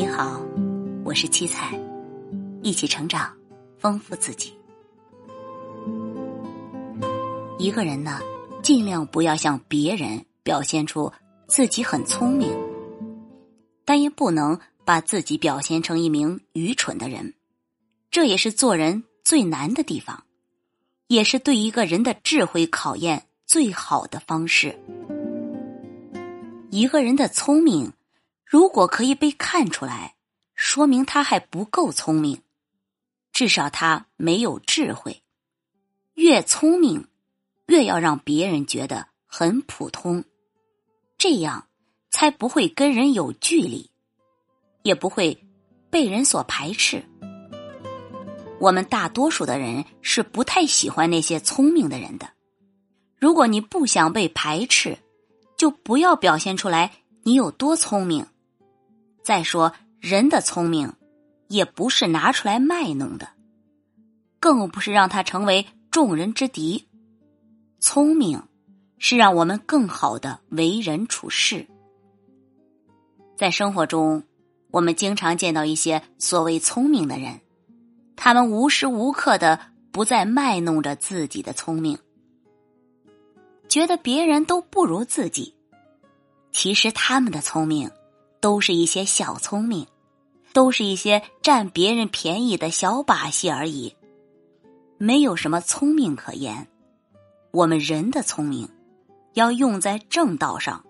你好，我是七彩，一起成长，丰富自己。一个人呢，尽量不要向别人表现出自己很聪明，但也不能把自己表现成一名愚蠢的人。这也是做人最难的地方，也是对一个人的智慧考验最好的方式。一个人的聪明。如果可以被看出来，说明他还不够聪明，至少他没有智慧。越聪明，越要让别人觉得很普通，这样才不会跟人有距离，也不会被人所排斥。我们大多数的人是不太喜欢那些聪明的人的。如果你不想被排斥，就不要表现出来你有多聪明。再说，人的聪明，也不是拿出来卖弄的，更不是让他成为众人之敌。聪明，是让我们更好的为人处事。在生活中，我们经常见到一些所谓聪明的人，他们无时无刻的不在卖弄着自己的聪明，觉得别人都不如自己。其实他们的聪明。都是一些小聪明，都是一些占别人便宜的小把戏而已，没有什么聪明可言。我们人的聪明，要用在正道上，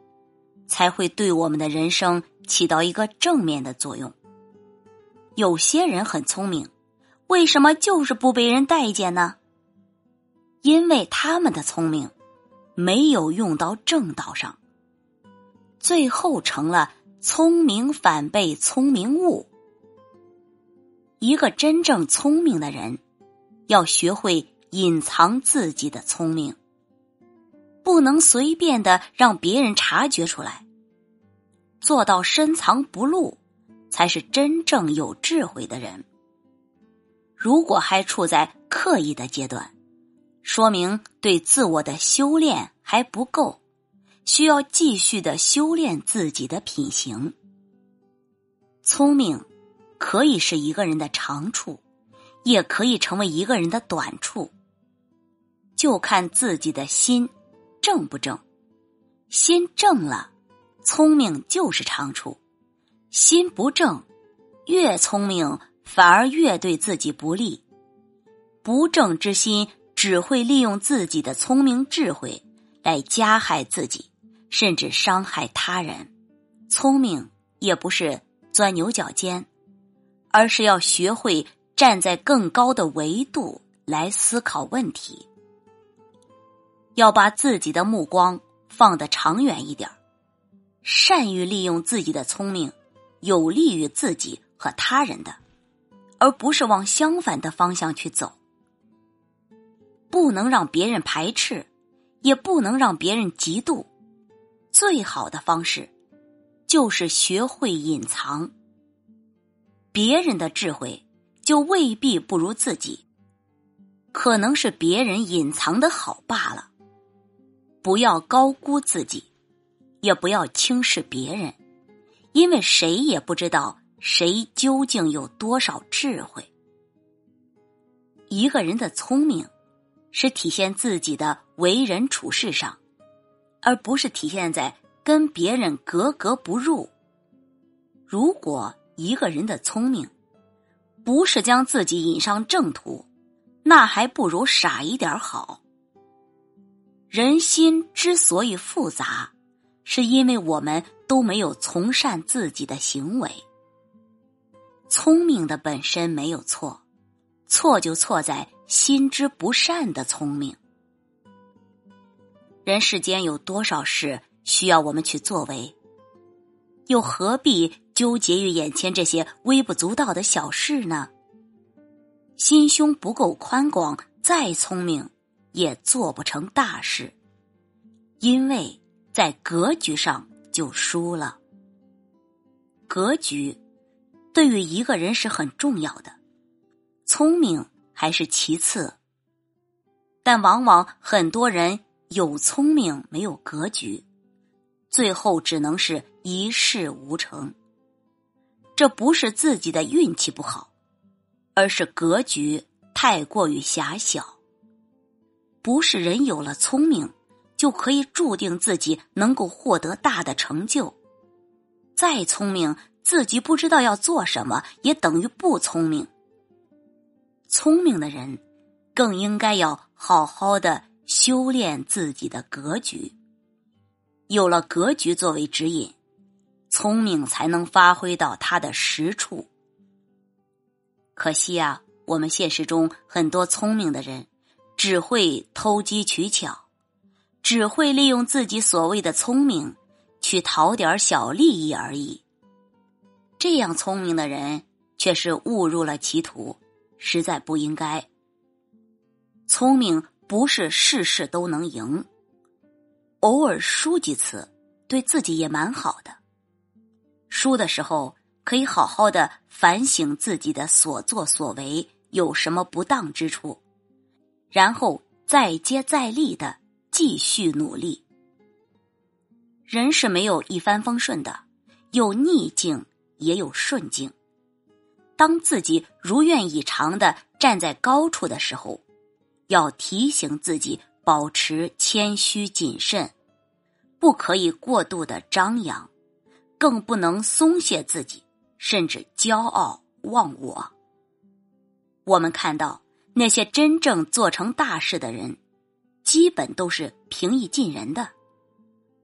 才会对我们的人生起到一个正面的作用。有些人很聪明，为什么就是不被人待见呢？因为他们的聪明没有用到正道上，最后成了。聪明反被聪明误。一个真正聪明的人，要学会隐藏自己的聪明，不能随便的让别人察觉出来。做到深藏不露，才是真正有智慧的人。如果还处在刻意的阶段，说明对自我的修炼还不够。需要继续的修炼自己的品行。聪明可以是一个人的长处，也可以成为一个人的短处，就看自己的心正不正。心正了，聪明就是长处；心不正，越聪明反而越对自己不利。不正之心只会利用自己的聪明智慧来加害自己。甚至伤害他人，聪明也不是钻牛角尖，而是要学会站在更高的维度来思考问题，要把自己的目光放得长远一点善于利用自己的聪明，有利于自己和他人的，而不是往相反的方向去走。不能让别人排斥，也不能让别人嫉妒。最好的方式，就是学会隐藏。别人的智慧就未必不如自己，可能是别人隐藏的好罢了。不要高估自己，也不要轻视别人，因为谁也不知道谁究竟有多少智慧。一个人的聪明，是体现自己的为人处事上。而不是体现在跟别人格格不入。如果一个人的聪明不是将自己引上正途，那还不如傻一点好。人心之所以复杂，是因为我们都没有从善自己的行为。聪明的本身没有错，错就错在心之不善的聪明。人世间有多少事需要我们去作为？又何必纠结于眼前这些微不足道的小事呢？心胸不够宽广，再聪明也做不成大事，因为在格局上就输了。格局对于一个人是很重要的，聪明还是其次，但往往很多人。有聪明没有格局，最后只能是一事无成。这不是自己的运气不好，而是格局太过于狭小。不是人有了聪明，就可以注定自己能够获得大的成就。再聪明，自己不知道要做什么，也等于不聪明。聪明的人，更应该要好好的修炼自己的格局。有了格局作为指引，聪明才能发挥到它的实处。可惜啊，我们现实中很多聪明的人。只会偷机取巧，只会利用自己所谓的聪明去讨点小利益而已。这样聪明的人却是误入了歧途，实在不应该。聪明不是事事都能赢，偶尔输几次，对自己也蛮好的。输的时候可以好好的反省自己的所作所为有什么不当之处。然后再接再厉的继续努力。人是没有一帆风顺的，有逆境也有顺境。当自己如愿以偿的站在高处的时候，要提醒自己保持谦虚谨慎，不可以过度的张扬，更不能松懈自己，甚至骄傲忘我。我们看到。那些真正做成大事的人，基本都是平易近人的，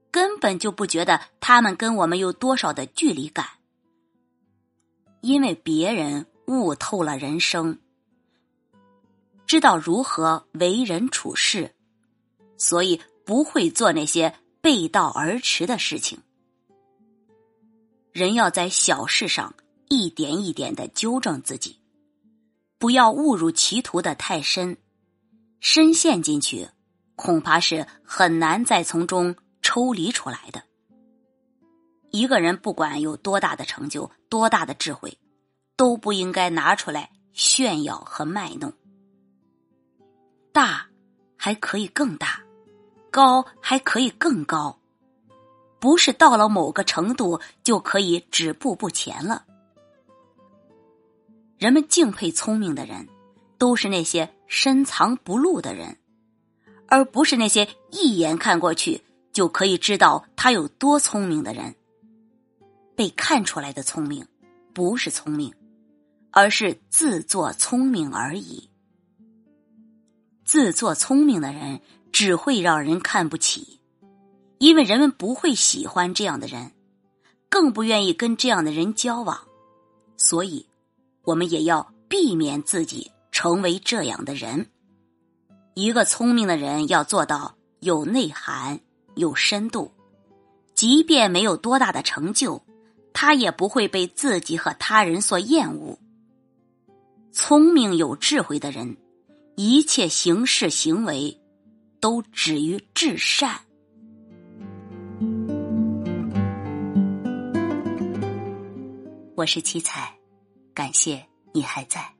根本就不觉得他们跟我们有多少的距离感，因为别人悟透了人生，知道如何为人处事，所以不会做那些背道而驰的事情。人要在小事上一点一点的纠正自己。不要误入歧途的太深，深陷进去，恐怕是很难再从中抽离出来的。一个人不管有多大的成就、多大的智慧，都不应该拿出来炫耀和卖弄。大还可以更大，高还可以更高，不是到了某个程度就可以止步不前了。人们敬佩聪明的人，都是那些深藏不露的人，而不是那些一眼看过去就可以知道他有多聪明的人。被看出来的聪明，不是聪明，而是自作聪明而已。自作聪明的人只会让人看不起，因为人们不会喜欢这样的人，更不愿意跟这样的人交往，所以。我们也要避免自己成为这样的人。一个聪明的人要做到有内涵、有深度，即便没有多大的成就，他也不会被自己和他人所厌恶。聪明有智慧的人，一切行事行为都止于至善。我是七彩。感谢你还在。